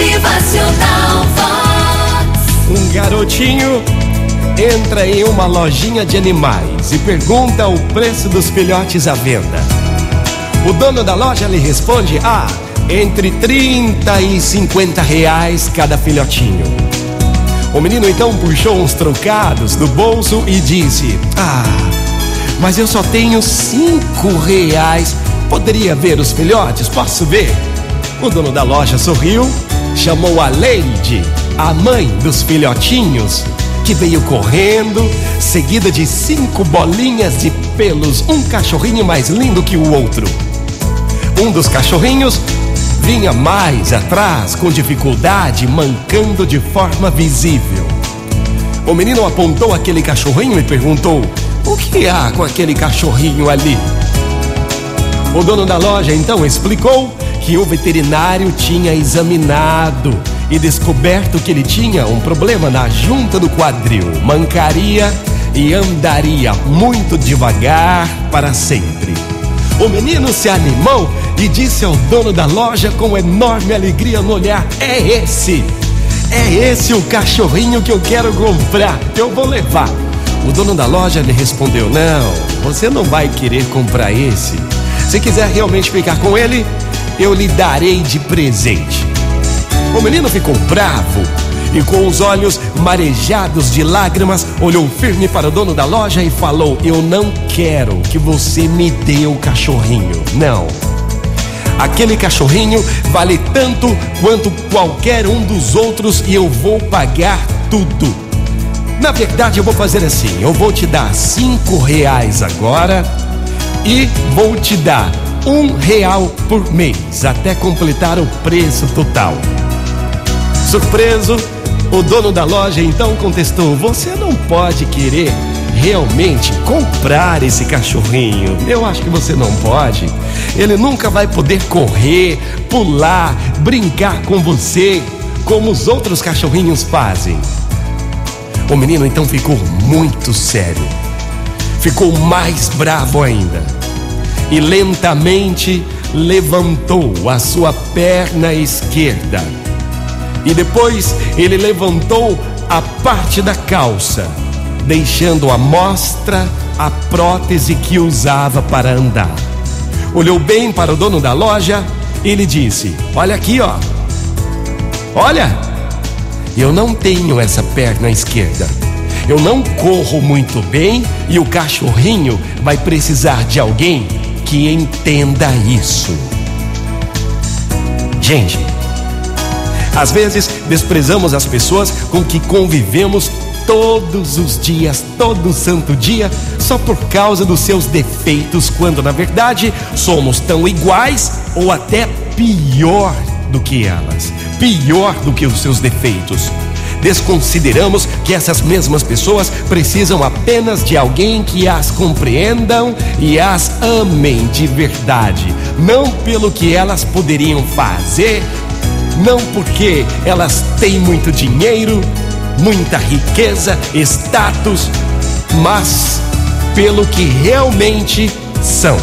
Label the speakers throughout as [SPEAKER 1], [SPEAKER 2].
[SPEAKER 1] Motivacional Vox.
[SPEAKER 2] Um garotinho entra em uma lojinha de animais e pergunta o preço dos filhotes à venda. O dono da loja lhe responde: Ah, entre 30 e 50 reais cada filhotinho. O menino então puxou uns trocados do bolso e disse: Ah, mas eu só tenho cinco reais. Poderia ver os filhotes? Posso ver? O dono da loja sorriu, chamou a Lady, a mãe dos filhotinhos, que veio correndo, seguida de cinco bolinhas de pelos, um cachorrinho mais lindo que o outro. Um dos cachorrinhos vinha mais atrás, com dificuldade, mancando de forma visível. O menino apontou aquele cachorrinho e perguntou: O que há com aquele cachorrinho ali? O dono da loja então explicou que o veterinário tinha examinado e descoberto que ele tinha um problema na junta do quadril, mancaria e andaria muito devagar para sempre. O menino se animou e disse ao dono da loja com enorme alegria no olhar: É esse! É esse o cachorrinho que eu quero comprar, eu vou levar. O dono da loja lhe respondeu: Não, você não vai querer comprar esse. Se quiser realmente ficar com ele, eu lhe darei de presente. O menino ficou bravo e, com os olhos marejados de lágrimas, olhou firme para o dono da loja e falou: Eu não quero que você me dê o cachorrinho. Não. Aquele cachorrinho vale tanto quanto qualquer um dos outros e eu vou pagar tudo. Na verdade, eu vou fazer assim: eu vou te dar cinco reais agora e vou te dar um real por mês até completar o preço total. Surpreso, o dono da loja então contestou: Você não pode querer realmente comprar esse cachorrinho. Eu acho que você não pode. Ele nunca vai poder correr, pular, brincar com você como os outros cachorrinhos fazem. O menino então ficou muito sério. Ficou mais bravo ainda. E lentamente levantou a sua perna esquerda. E depois ele levantou a parte da calça deixando à mostra a prótese que usava para andar. Olhou bem para o dono da loja e lhe disse: Olha aqui, ó. Olha, eu não tenho essa perna esquerda. Eu não corro muito bem e o cachorrinho vai precisar de alguém que entenda isso. Gente, às vezes desprezamos as pessoas com que convivemos todos os dias, todo santo dia, só por causa dos seus defeitos, quando na verdade somos tão iguais ou até pior do que elas, pior do que os seus defeitos. Desconsideramos que essas mesmas pessoas precisam apenas de alguém que as compreendam e as amem de verdade, não pelo que elas poderiam fazer, não porque elas têm muito dinheiro, muita riqueza, status, mas pelo que realmente são.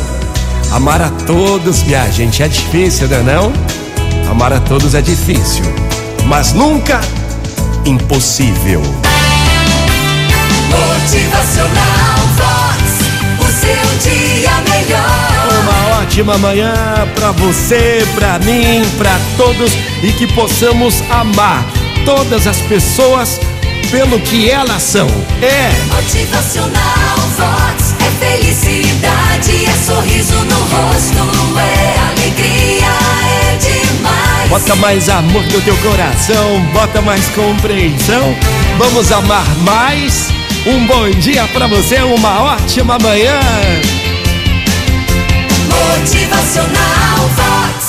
[SPEAKER 2] Amar a todos, minha gente, é difícil, não é não? Amar a todos é difícil, mas nunca impossível.
[SPEAKER 1] Motivacional Vox. O seu dia melhor.
[SPEAKER 2] Uma ótima manhã pra você, pra mim, pra todos e que possamos amar todas as pessoas pelo que elas são. É.
[SPEAKER 1] Motivacional Vox. É felicidade, é sorriso no rosto,
[SPEAKER 2] Bota mais amor no teu coração, bota mais compreensão. Vamos amar mais. Um bom dia pra você, uma ótima manhã.
[SPEAKER 1] Motivacional Vox.